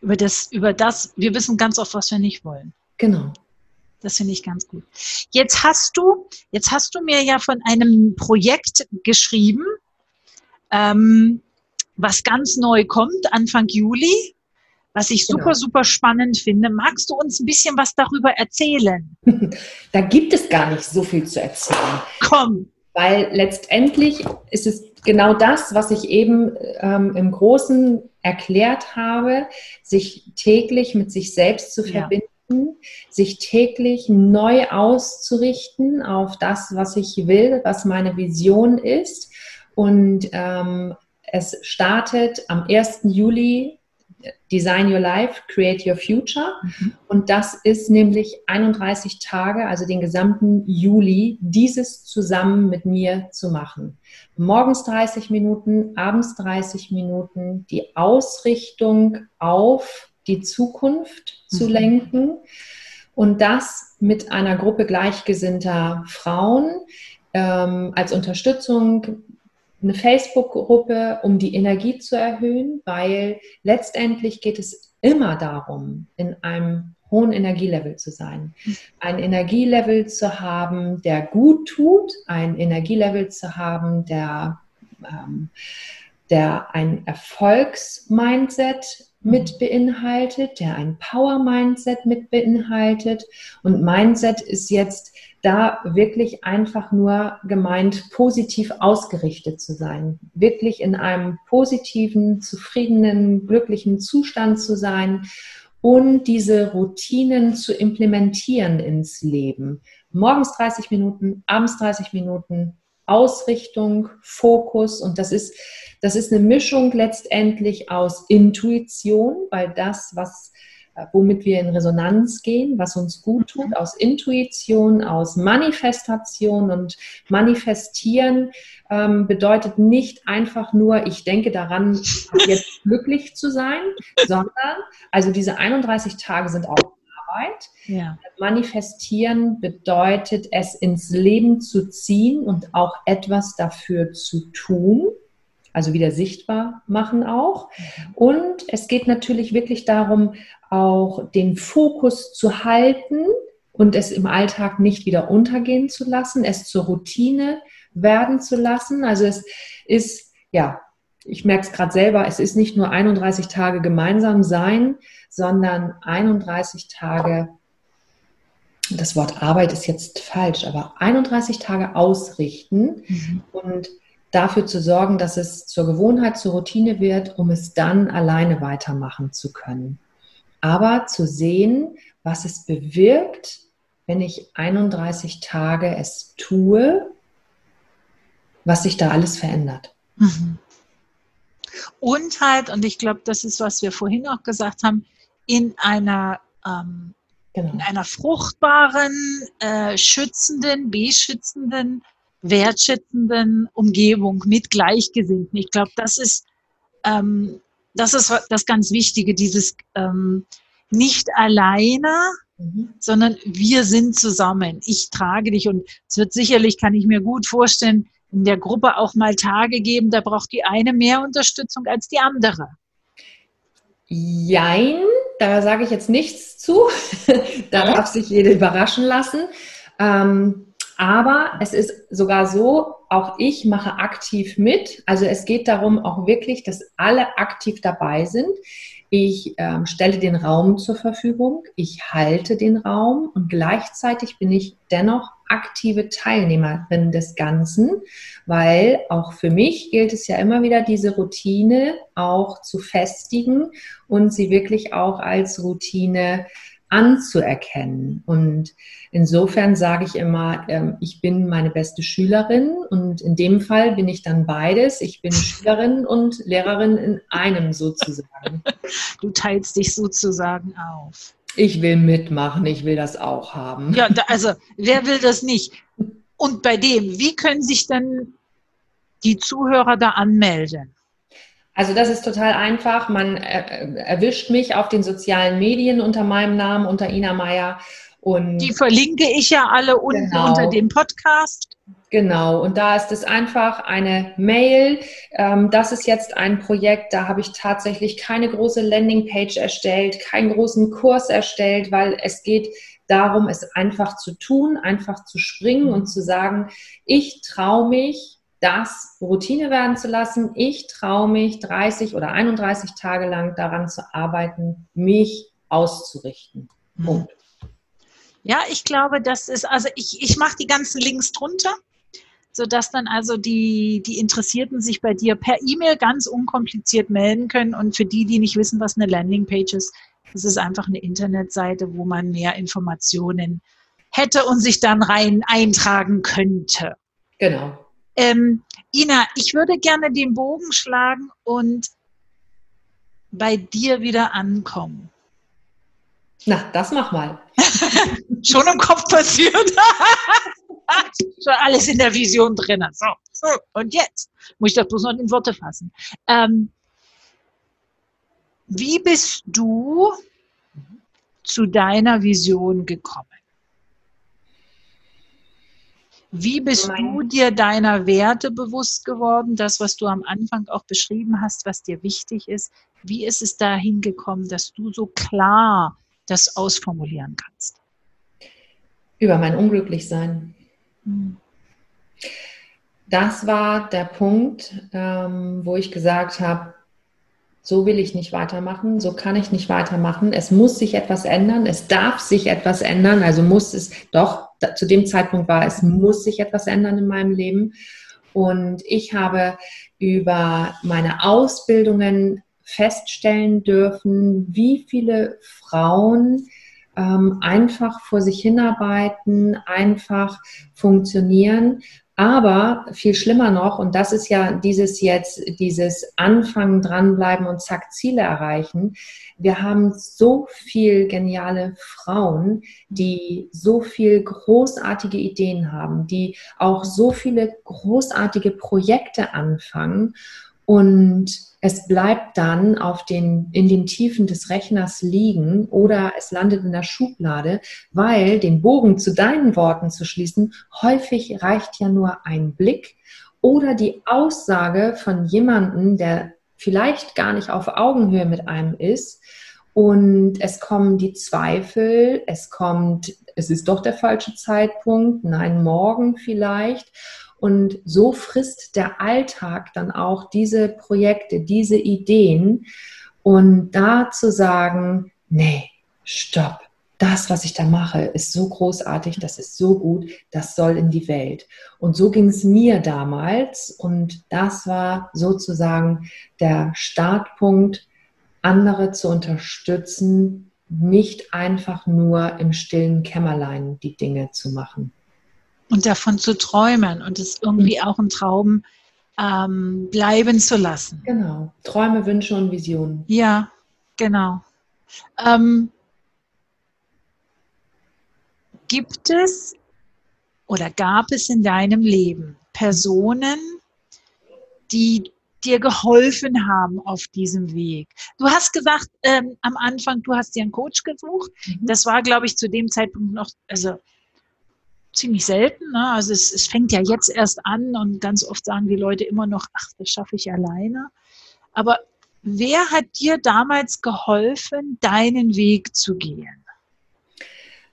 Speaker 2: Über das, über das, wir wissen ganz oft, was wir nicht wollen.
Speaker 3: Genau.
Speaker 2: Das finde ich ganz gut. Jetzt hast du, jetzt hast du mir ja von einem Projekt geschrieben, ähm, was ganz neu kommt, Anfang Juli, was ich super, genau. super spannend finde. Magst du uns ein bisschen was darüber erzählen?
Speaker 3: Da gibt es gar nicht so viel zu erzählen.
Speaker 2: Komm.
Speaker 3: Weil letztendlich ist es genau das, was ich eben ähm, im Großen erklärt habe, sich täglich mit sich selbst zu verbinden. Ja. sich täglich neu auszurichten auf das, was ich will, was meine Vision ist und ähm, es startet am 1. Juli Design Your Life, Create Your Future. Mhm. Und das ist nämlich 31 Tage, also den gesamten Juli, dieses zusammen mit mir zu machen. Morgens 30 Minuten, abends 30 Minuten, die Ausrichtung auf die Zukunft mhm. zu lenken. Und das mit einer Gruppe gleichgesinnter Frauen ähm, als Unterstützung eine Facebook-Gruppe, um die Energie zu erhöhen, weil letztendlich geht es immer darum, in einem hohen Energielevel zu sein. Ein Energielevel zu haben, der gut tut, ein Energielevel zu haben, der, ähm, der ein Erfolgsmindset mit beinhaltet, der ein Power-Mindset mit beinhaltet. Und Mindset ist jetzt da wirklich einfach nur gemeint, positiv ausgerichtet zu sein, wirklich in einem positiven, zufriedenen, glücklichen Zustand zu sein und diese Routinen zu implementieren ins Leben. Morgens 30 Minuten, abends 30 Minuten, Ausrichtung, Fokus und das ist, das ist eine Mischung letztendlich aus Intuition, weil das, was womit wir in Resonanz gehen, was uns gut tut, mhm. aus Intuition, aus Manifestation und manifestieren ähm, bedeutet nicht einfach nur, ich denke daran, jetzt glücklich zu sein, sondern also diese 31 Tage sind auch Arbeit. Ja. Manifestieren bedeutet, es ins Leben zu ziehen und auch etwas dafür zu tun also wieder sichtbar machen auch. Mhm. Und es geht natürlich wirklich darum, auch den Fokus zu halten und es im Alltag nicht wieder untergehen zu lassen, es zur Routine werden zu lassen. Also es ist, ja, ich merke es gerade selber, es ist nicht nur 31 Tage gemeinsam sein, sondern 31 Tage, das Wort Arbeit ist jetzt falsch, aber 31 Tage ausrichten mhm. und dafür zu sorgen, dass es zur Gewohnheit, zur Routine wird, um es dann alleine weitermachen zu können. Aber zu sehen, was es bewirkt, wenn ich 31 Tage es tue, was sich da alles verändert. Mhm.
Speaker 2: Und halt, und ich glaube, das ist, was wir vorhin auch gesagt haben, in einer, ähm, genau. in einer fruchtbaren, äh, schützenden, beschützenden wertschätzenden Umgebung mit Gleichgesinnten. Ich glaube, das ist, ähm, das ist das ganz Wichtige, dieses ähm, nicht alleine, mhm. sondern wir sind zusammen. Ich trage dich und es wird sicherlich, kann ich mir gut vorstellen, in der Gruppe auch mal Tage geben, da braucht die eine mehr Unterstützung als die andere.
Speaker 3: Jein, da sage ich jetzt nichts zu. da darf sich jede überraschen lassen. Ähm, aber es ist sogar so, auch ich mache aktiv mit. Also es geht darum auch wirklich, dass alle aktiv dabei sind. Ich ähm, stelle den Raum zur Verfügung, ich halte den Raum und gleichzeitig bin ich dennoch aktive Teilnehmerin des Ganzen, weil auch für mich gilt es ja immer wieder, diese Routine auch zu festigen und sie wirklich auch als Routine anzuerkennen. Und insofern sage ich immer, ähm, ich bin meine beste Schülerin und in dem Fall bin ich dann beides. Ich bin Schülerin und Lehrerin in einem sozusagen.
Speaker 2: Du teilst dich sozusagen auf.
Speaker 3: Ich will mitmachen, ich will das auch haben.
Speaker 2: Ja, also wer will das nicht? Und bei dem, wie können sich dann die Zuhörer da anmelden?
Speaker 3: Also das ist total einfach. Man erwischt mich auf den sozialen Medien unter meinem Namen, unter Ina Meier.
Speaker 2: Und die verlinke ich ja alle unten genau. unter dem Podcast.
Speaker 3: Genau, und da ist es einfach eine Mail. Ähm, das ist jetzt ein Projekt, da habe ich tatsächlich keine große Landingpage erstellt, keinen großen Kurs erstellt, weil es geht darum, es einfach zu tun, einfach zu springen und zu sagen, ich traue mich, das Routine werden zu lassen. Ich traue mich 30 oder 31 Tage lang daran zu arbeiten, mich auszurichten.
Speaker 2: Mhm. Punkt. Ja, ich glaube, das ist, also ich, ich mache die ganzen Links drunter, sodass dann also die, die Interessierten sich bei dir per E-Mail ganz unkompliziert melden können. Und für die, die nicht wissen, was eine Landingpage ist, das ist einfach eine Internetseite, wo man mehr Informationen hätte und sich dann rein eintragen könnte.
Speaker 3: Genau.
Speaker 2: Ähm, Ina, ich würde gerne den Bogen schlagen und bei dir wieder ankommen.
Speaker 3: Na, das mach mal.
Speaker 2: Schon im Kopf passiert. Schon alles in der Vision drin. So, so, und jetzt muss ich das bloß noch in Worte fassen. Ähm, wie bist du zu deiner Vision gekommen? Wie bist du dir deiner Werte bewusst geworden? Das, was du am Anfang auch beschrieben hast, was dir wichtig ist. Wie ist es dahin gekommen, dass du so klar das ausformulieren kannst?
Speaker 3: Über mein Unglücklichsein. Hm. Das war der Punkt, ähm, wo ich gesagt habe, so will ich nicht weitermachen, so kann ich nicht weitermachen. Es muss sich etwas ändern, es darf sich etwas ändern, also muss es doch zu dem Zeitpunkt war, es muss sich etwas ändern in meinem Leben. Und ich habe über meine Ausbildungen feststellen dürfen, wie viele Frauen ähm, einfach vor sich hinarbeiten, einfach funktionieren, aber viel schlimmer noch, und das ist ja dieses jetzt, dieses Anfangen, dranbleiben und zack, Ziele erreichen. Wir haben so viel geniale Frauen, die so viel großartige Ideen haben, die auch so viele großartige Projekte anfangen und es bleibt dann auf den, in den Tiefen des Rechners liegen oder es landet in der Schublade, weil den Bogen zu deinen Worten zu schließen, häufig reicht ja nur ein Blick oder die Aussage von jemandem, der vielleicht gar nicht auf Augenhöhe mit einem ist. Und es kommen die Zweifel, es kommt, es ist doch der falsche Zeitpunkt, nein, morgen vielleicht. Und so frisst der Alltag dann auch diese Projekte, diese Ideen. Und da zu sagen, nee, stopp, das, was ich da mache, ist so großartig, das ist so gut, das soll in die Welt. Und so ging es mir damals. Und das war sozusagen der Startpunkt, andere zu unterstützen, nicht einfach nur im stillen Kämmerlein die Dinge zu machen
Speaker 2: und davon zu träumen und es irgendwie auch ein Traum ähm, bleiben zu lassen.
Speaker 3: Genau. Träume, Wünsche und Visionen.
Speaker 2: Ja, genau. Ähm, gibt es oder gab es in deinem Leben Personen, die dir geholfen haben auf diesem Weg? Du hast gesagt ähm, am Anfang, du hast dir einen Coach gesucht. Mhm. Das war, glaube ich, zu dem Zeitpunkt noch, also ziemlich selten. Ne? Also es, es fängt ja jetzt erst an und ganz oft sagen die Leute immer noch, ach, das schaffe ich alleine. Aber wer hat dir damals geholfen, deinen Weg zu gehen?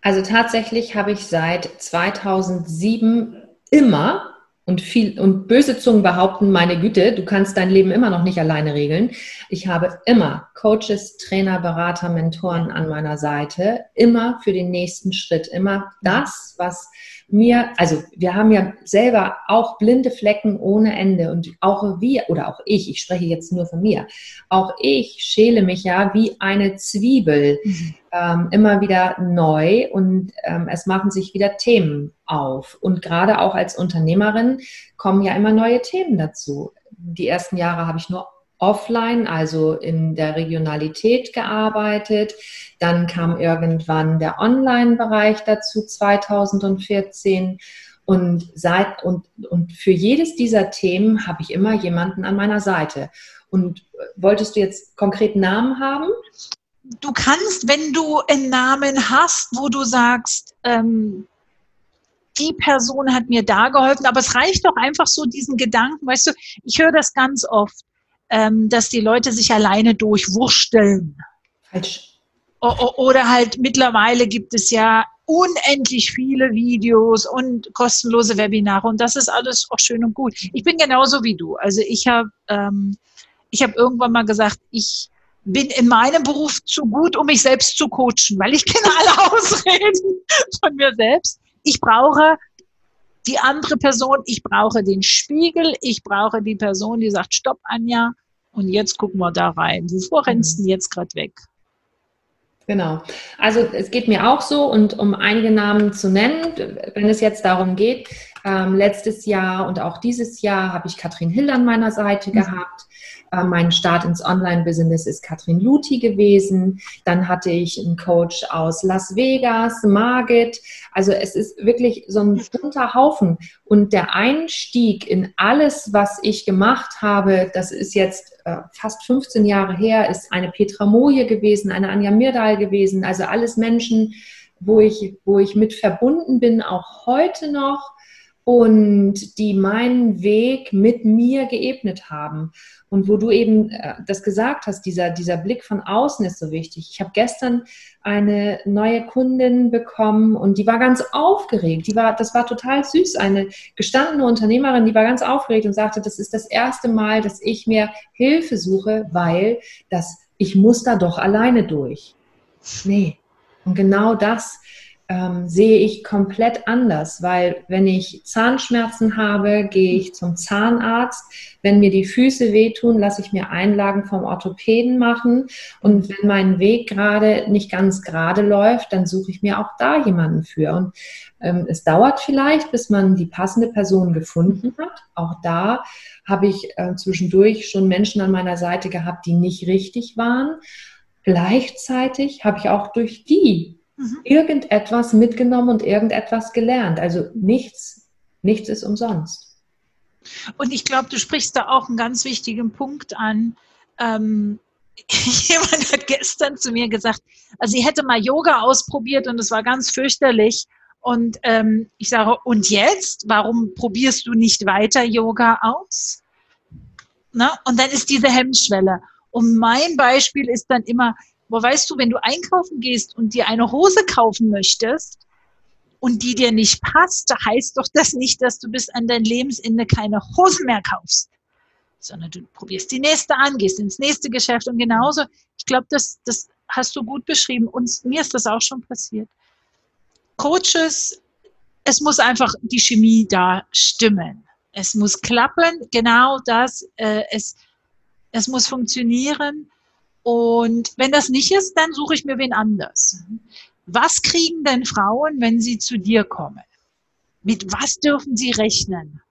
Speaker 3: Also tatsächlich habe ich seit 2007 immer und viel und böse Zungen behaupten, meine Güte, du kannst dein Leben immer noch nicht alleine regeln. Ich habe immer Coaches, Trainer, Berater, Mentoren an meiner Seite, immer für den nächsten Schritt, immer das, was mir, also wir haben ja selber auch blinde Flecken ohne Ende und auch wir, oder auch ich, ich spreche jetzt nur von mir, auch ich schäle mich ja wie eine Zwiebel mhm. ähm, immer wieder neu und ähm, es machen sich wieder Themen auf. Und gerade auch als Unternehmerin kommen ja immer neue Themen dazu. Die ersten Jahre habe ich nur offline, also in der Regionalität gearbeitet. Dann kam irgendwann der Online-Bereich dazu 2014. Und, seit, und, und für jedes dieser Themen habe ich immer jemanden an meiner Seite. Und wolltest du jetzt konkret Namen haben?
Speaker 2: Du kannst, wenn du einen Namen hast, wo du sagst, ähm, die Person hat mir da geholfen, aber es reicht doch einfach so diesen Gedanken, weißt du, ich höre das ganz oft ähm, dass die Leute sich alleine durchwursteln. Falsch. oder halt mittlerweile gibt es ja unendlich viele Videos und kostenlose Webinare und das ist alles auch schön und gut. Ich bin genauso wie du. Also ich habe ähm, ich habe irgendwann mal gesagt, ich bin in meinem Beruf zu gut, um mich selbst zu coachen, weil ich kenne alle Ausreden von mir selbst. Ich brauche die andere Person, ich brauche den Spiegel, ich brauche die Person, die sagt, stopp, Anja, und jetzt gucken wir da rein. Wovor rennst du jetzt gerade weg?
Speaker 3: Genau. Also es geht mir auch so und um einige Namen zu nennen, wenn es jetzt darum geht, ähm, letztes Jahr und auch dieses Jahr habe ich Katrin Hill an meiner Seite mhm. gehabt. Äh, mein Start ins Online-Business ist Katrin Luthi gewesen. Dann hatte ich einen Coach aus Las Vegas, Margit. Also es ist wirklich so ein bunter Haufen. Und der Einstieg in alles, was ich gemacht habe, das ist jetzt äh, fast 15 Jahre her, ist eine Petra Moje gewesen, eine Anja Mirdal gewesen. Also alles Menschen, wo ich, wo ich mit verbunden bin, auch heute noch und die meinen Weg mit mir geebnet haben. Und wo du eben äh, das gesagt hast, dieser, dieser Blick von außen ist so wichtig. Ich habe gestern eine neue Kundin bekommen und die war ganz aufgeregt. Die war, das war total süß. Eine gestandene Unternehmerin, die war ganz aufgeregt und sagte, das ist das erste Mal, dass ich mir Hilfe suche, weil das, ich muss da doch alleine durch. Nee. Und genau das ähm, sehe ich komplett anders, weil wenn ich Zahnschmerzen habe, gehe ich zum Zahnarzt. Wenn mir die Füße wehtun, lasse ich mir Einlagen vom Orthopäden machen. Und wenn mein Weg gerade nicht ganz gerade läuft, dann suche ich mir auch da jemanden für. Und ähm, es dauert vielleicht, bis man die passende Person gefunden hat. Auch da habe ich äh, zwischendurch schon Menschen an meiner Seite gehabt, die nicht richtig waren. Gleichzeitig habe ich auch durch die mhm. irgendetwas mitgenommen und irgendetwas gelernt. Also nichts, nichts ist umsonst.
Speaker 2: Und ich glaube, du sprichst da auch einen ganz wichtigen Punkt an. Ähm, jemand hat gestern zu mir gesagt, also sie hätte mal Yoga ausprobiert und es war ganz fürchterlich. Und ähm, ich sage, und jetzt? Warum probierst du nicht weiter Yoga aus? Na? Und dann ist diese Hemmschwelle. Und mein Beispiel ist dann immer, aber weißt du, wenn du einkaufen gehst und dir eine Hose kaufen möchtest und die dir nicht passt, heißt doch das nicht, dass du bis an dein Lebensende keine Hose mehr kaufst, sondern du probierst die nächste an, gehst ins nächste Geschäft und genauso. Ich glaube, das, das hast du gut beschrieben. Und mir ist das auch schon passiert. Coaches, es muss einfach die Chemie da stimmen. Es muss klappen, genau das. Äh, es, es muss funktionieren. Und wenn das nicht ist, dann suche ich mir wen anders. Was kriegen denn Frauen, wenn sie zu dir kommen? Mit was dürfen sie rechnen?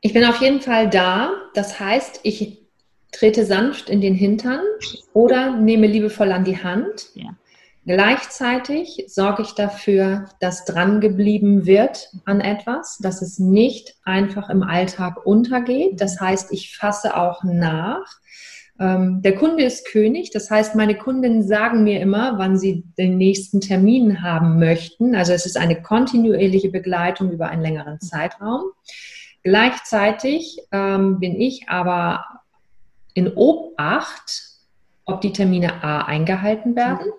Speaker 3: Ich bin auf jeden Fall da. Das heißt, ich trete sanft in den Hintern oder nehme liebevoll an die Hand. Ja. Gleichzeitig sorge ich dafür, dass drangeblieben wird an etwas, dass es nicht einfach im Alltag untergeht. Das heißt, ich fasse auch nach. Ähm, der Kunde ist König, das heißt, meine Kundinnen sagen mir immer, wann sie den nächsten Termin haben möchten. Also es ist eine kontinuierliche Begleitung über einen längeren Zeitraum. Gleichzeitig ähm, bin ich aber in Obacht, ob die Termine A eingehalten werden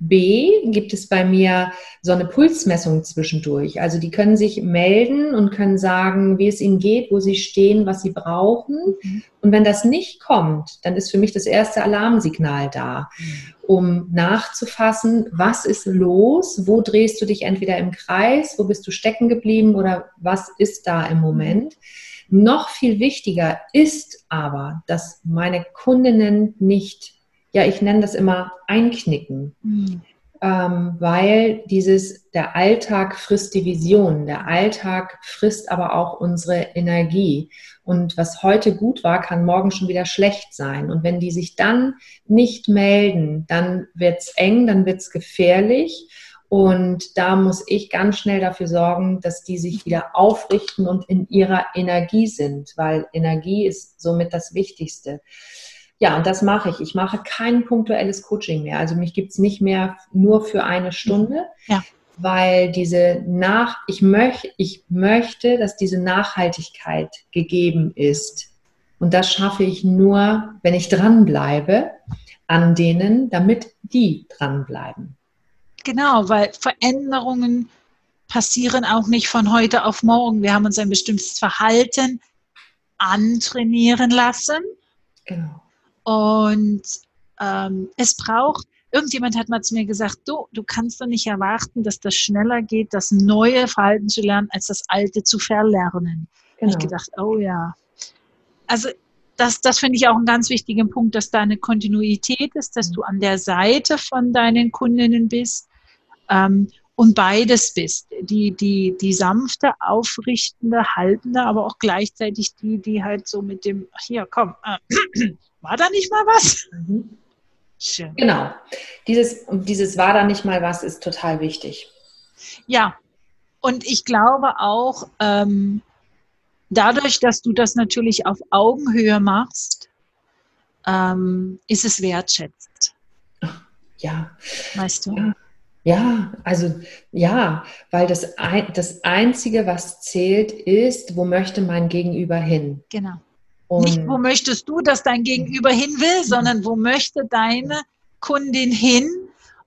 Speaker 3: B gibt es bei mir so eine Pulsmessung zwischendurch. Also die können sich melden und können sagen, wie es ihnen geht, wo sie stehen, was sie brauchen. Mhm. Und wenn das nicht kommt, dann ist für mich das erste Alarmsignal da, um nachzufassen, was ist los, wo drehst du dich entweder im Kreis, wo bist du stecken geblieben oder was ist da im Moment. Noch viel wichtiger ist aber, dass meine Kundinnen nicht ja, ich nenne das immer einknicken. Mhm. Ähm, weil dieses, der Alltag frisst die Vision, der Alltag frisst aber auch unsere Energie. Und was heute gut war, kann morgen schon wieder schlecht sein. Und wenn die sich dann nicht melden, dann wird's eng, dann wird's gefährlich. Und da muss ich ganz schnell dafür sorgen, dass die sich wieder aufrichten und in ihrer Energie sind, weil Energie ist somit das Wichtigste. Ja, und das mache ich. Ich mache kein punktuelles Coaching mehr. Also mich gibt es nicht mehr nur für eine Stunde, ja. weil diese nach, ich, möch, ich möchte, dass diese Nachhaltigkeit gegeben ist. Und das schaffe ich nur, wenn ich dranbleibe an denen, damit die dranbleiben.
Speaker 2: Genau, weil Veränderungen passieren auch nicht von heute auf morgen. Wir haben uns ein bestimmtes Verhalten antrainieren lassen. Genau. Und ähm, es braucht, irgendjemand hat mal zu mir gesagt, du, du kannst doch nicht erwarten, dass das schneller geht, das neue Verhalten zu lernen, als das alte zu verlernen. Genau. ich gedacht, oh ja. Also das, das finde ich auch einen ganz wichtigen Punkt, dass da eine Kontinuität ist, dass du an der Seite von deinen Kundinnen bist ähm, und beides bist. Die, die, die sanfte, aufrichtende, haltende, aber auch gleichzeitig die, die halt so mit dem, hier, komm, äh, war da nicht mal was? Mhm.
Speaker 3: Schön. Genau. Dieses, dieses war da nicht mal was ist total wichtig.
Speaker 2: Ja, und ich glaube auch, ähm, dadurch, dass du das natürlich auf Augenhöhe machst, ähm, ist es wertschätzt.
Speaker 3: Ja. Weißt du? Ja. Ja, also ja, weil das, ein, das Einzige, was zählt, ist, wo möchte mein Gegenüber hin?
Speaker 2: Genau. Und Nicht, wo möchtest du, dass dein Gegenüber hin will, sondern wo möchte deine Kundin hin?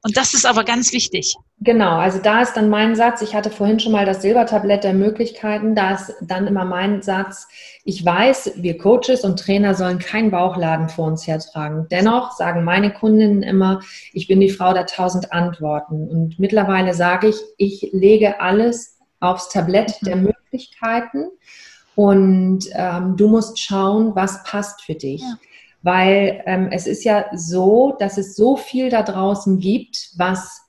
Speaker 2: Und das ist aber ganz wichtig.
Speaker 3: Genau, also da ist dann mein Satz, ich hatte vorhin schon mal das Silbertablett der Möglichkeiten, da ist dann immer mein Satz, ich weiß, wir Coaches und Trainer sollen keinen Bauchladen vor uns hertragen. Dennoch sagen meine Kundinnen immer, ich bin die Frau der tausend Antworten. Und mittlerweile sage ich, ich lege alles aufs Tablett der mhm. Möglichkeiten und ähm, du musst schauen, was passt für dich. Ja. Weil ähm, es ist ja so, dass es so viel da draußen gibt, was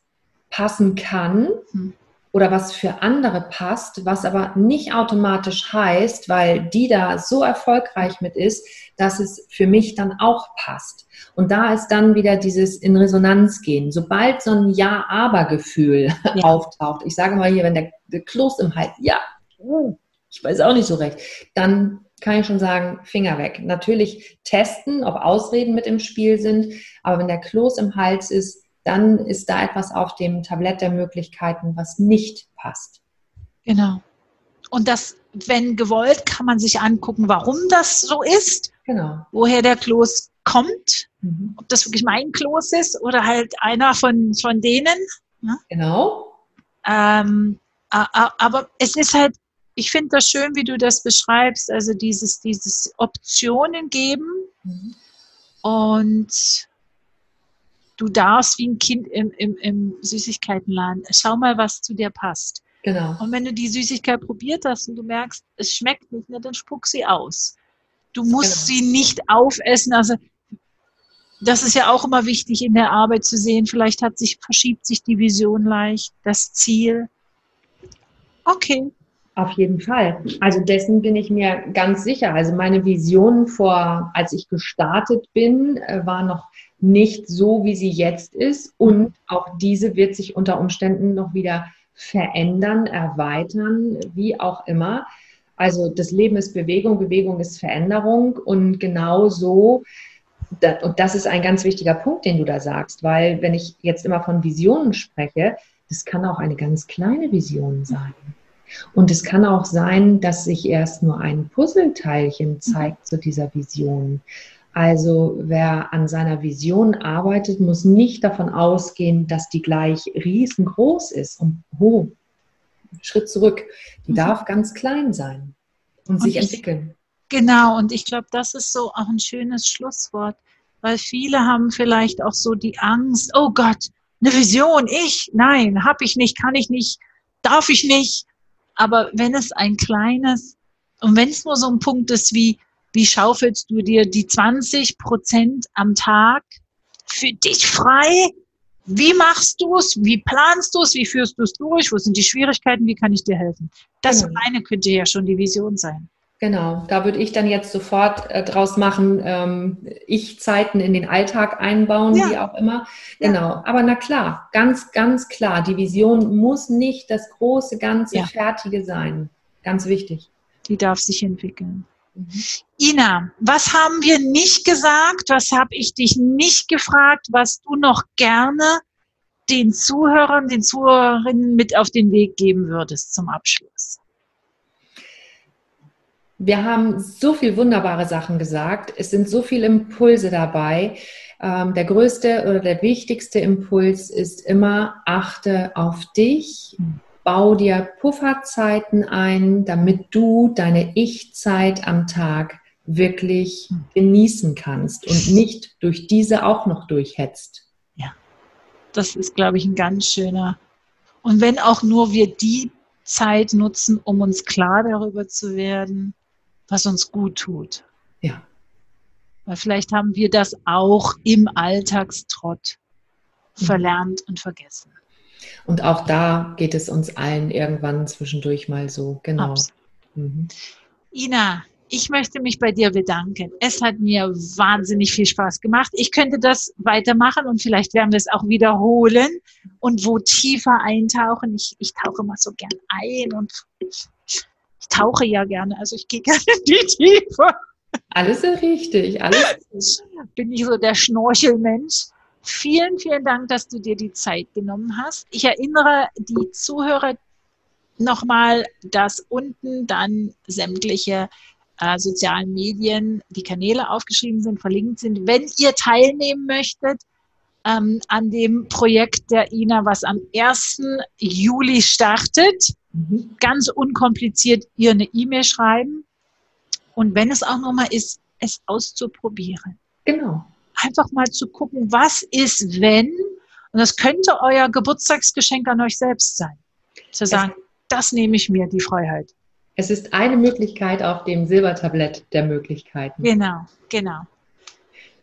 Speaker 3: passen kann mhm. oder was für andere passt, was aber nicht automatisch heißt, weil die da so erfolgreich mit ist, dass es für mich dann auch passt. Und da ist dann wieder dieses in Resonanz gehen. Sobald so ein Ja-Aber-Gefühl ja. auftaucht, ich sage mal hier, wenn der, der Kloß im Hals, ja, uh, ich weiß auch nicht so recht, dann kann ich schon sagen, Finger weg. Natürlich testen, ob Ausreden mit im Spiel sind, aber wenn der Kloß im Hals ist, dann ist da etwas auf dem Tablett der Möglichkeiten, was nicht passt.
Speaker 2: Genau. Und das, wenn gewollt, kann man sich angucken, warum das so ist, genau. woher der Kloß kommt, mhm. ob das wirklich mein Kloß ist oder halt einer von, von denen.
Speaker 3: Ne? Genau.
Speaker 2: Ähm, aber es ist halt ich finde das schön, wie du das beschreibst, also dieses, dieses Optionen geben mhm. und du darfst wie ein Kind im, im, im Süßigkeitenladen, schau mal, was zu dir passt. Genau. Und wenn du die Süßigkeit probiert hast und du merkst, es schmeckt nicht, ne, dann spuck sie aus. Du musst genau. sie nicht aufessen. Also das ist ja auch immer wichtig in der Arbeit zu sehen. Vielleicht hat sich, verschiebt sich die Vision leicht, das Ziel. Okay,
Speaker 3: auf jeden Fall. Also dessen bin ich mir ganz sicher. Also meine Vision vor, als ich gestartet bin, äh, war noch nicht so, wie sie jetzt ist. Und auch diese wird sich unter Umständen noch wieder verändern, erweitern, wie auch immer. Also das Leben ist Bewegung, Bewegung ist Veränderung und genau so, und das ist ein ganz wichtiger Punkt, den du da sagst, weil wenn ich jetzt immer von Visionen spreche, das kann auch eine ganz kleine Vision sein. Und es kann auch sein, dass sich erst nur ein Puzzleteilchen zeigt zu dieser Vision. Also wer an seiner Vision arbeitet, muss nicht davon ausgehen, dass die gleich riesengroß ist und oh, Schritt zurück. Die mhm. darf ganz klein sein und, und sich ich, entwickeln.
Speaker 2: Genau, und ich glaube, das ist so auch ein schönes Schlusswort, weil viele haben vielleicht auch so die Angst, oh Gott, eine Vision, ich, nein, habe ich nicht, kann ich nicht, darf ich nicht. Aber wenn es ein kleines, und wenn es nur so ein Punkt ist wie, wie schaufelst du dir die 20 Prozent am Tag für dich frei? Wie machst du es? Wie planst du es? Wie führst du es durch? Wo sind die Schwierigkeiten? Wie kann ich dir helfen? Das genau. alleine könnte ja schon die Vision sein.
Speaker 3: Genau, da würde ich dann jetzt sofort äh, draus machen, ähm, Ich-Zeiten in den Alltag einbauen, ja. wie auch immer. Genau, ja. aber na klar, ganz, ganz klar, die Vision muss nicht das große, ganze, ja. fertige sein. Ganz wichtig.
Speaker 2: Die darf sich entwickeln. Mhm. Ina, was haben wir nicht gesagt? Was habe ich dich nicht gefragt, was du noch gerne den Zuhörern, den Zuhörerinnen mit auf den Weg geben würdest zum Abschluss?
Speaker 3: Wir haben so viele wunderbare Sachen gesagt. Es sind so viele Impulse dabei. Ähm, der größte oder der wichtigste Impuls ist immer, achte auf dich, bau dir Pufferzeiten ein, damit du deine Ich-Zeit am Tag wirklich genießen kannst und nicht durch diese auch noch durchhetzt.
Speaker 2: Ja, das ist, glaube ich, ein ganz schöner. Und wenn auch nur wir die Zeit nutzen, um uns klar darüber zu werden, was uns gut tut.
Speaker 3: Ja.
Speaker 2: Weil vielleicht haben wir das auch im Alltagstrott mhm. verlernt und vergessen.
Speaker 3: Und auch da geht es uns allen irgendwann zwischendurch mal so. Genau.
Speaker 2: Mhm. Ina, ich möchte mich bei dir bedanken. Es hat mir wahnsinnig viel Spaß gemacht. Ich könnte das weitermachen und vielleicht werden wir es auch wiederholen und wo tiefer eintauchen. Ich, ich tauche immer so gern ein und ich tauche ja gerne, also ich gehe gerne in die Tiefe.
Speaker 3: Alles richtig, alles.
Speaker 2: Bin ich so der Schnorchelmensch. Vielen, vielen Dank, dass du dir die Zeit genommen hast. Ich erinnere die Zuhörer nochmal, dass unten dann sämtliche äh, sozialen Medien, die Kanäle aufgeschrieben sind, verlinkt sind. Wenn ihr teilnehmen möchtet ähm, an dem Projekt der INA, was am 1. Juli startet, Mhm. Ganz unkompliziert ihr eine E-Mail schreiben. Und wenn es auch nochmal ist, es auszuprobieren.
Speaker 3: Genau.
Speaker 2: Einfach mal zu gucken, was ist, wenn, und das könnte euer Geburtstagsgeschenk an euch selbst sein. Zu sagen, es, das nehme ich mir, die Freiheit.
Speaker 3: Es ist eine Möglichkeit auf dem Silbertablett der Möglichkeiten.
Speaker 2: Genau, genau.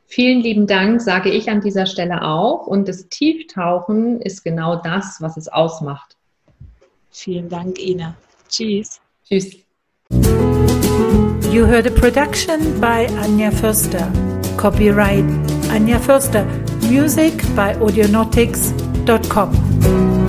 Speaker 3: Vielen lieben Dank, sage ich an dieser Stelle auch. Und das Tieftauchen ist genau das, was es ausmacht.
Speaker 2: Vielen Dank, Ina. Tschüss.
Speaker 3: Tschüss.
Speaker 1: You heard a production by Anja Förster. Copyright Anja Förster. Music by audionautics.com.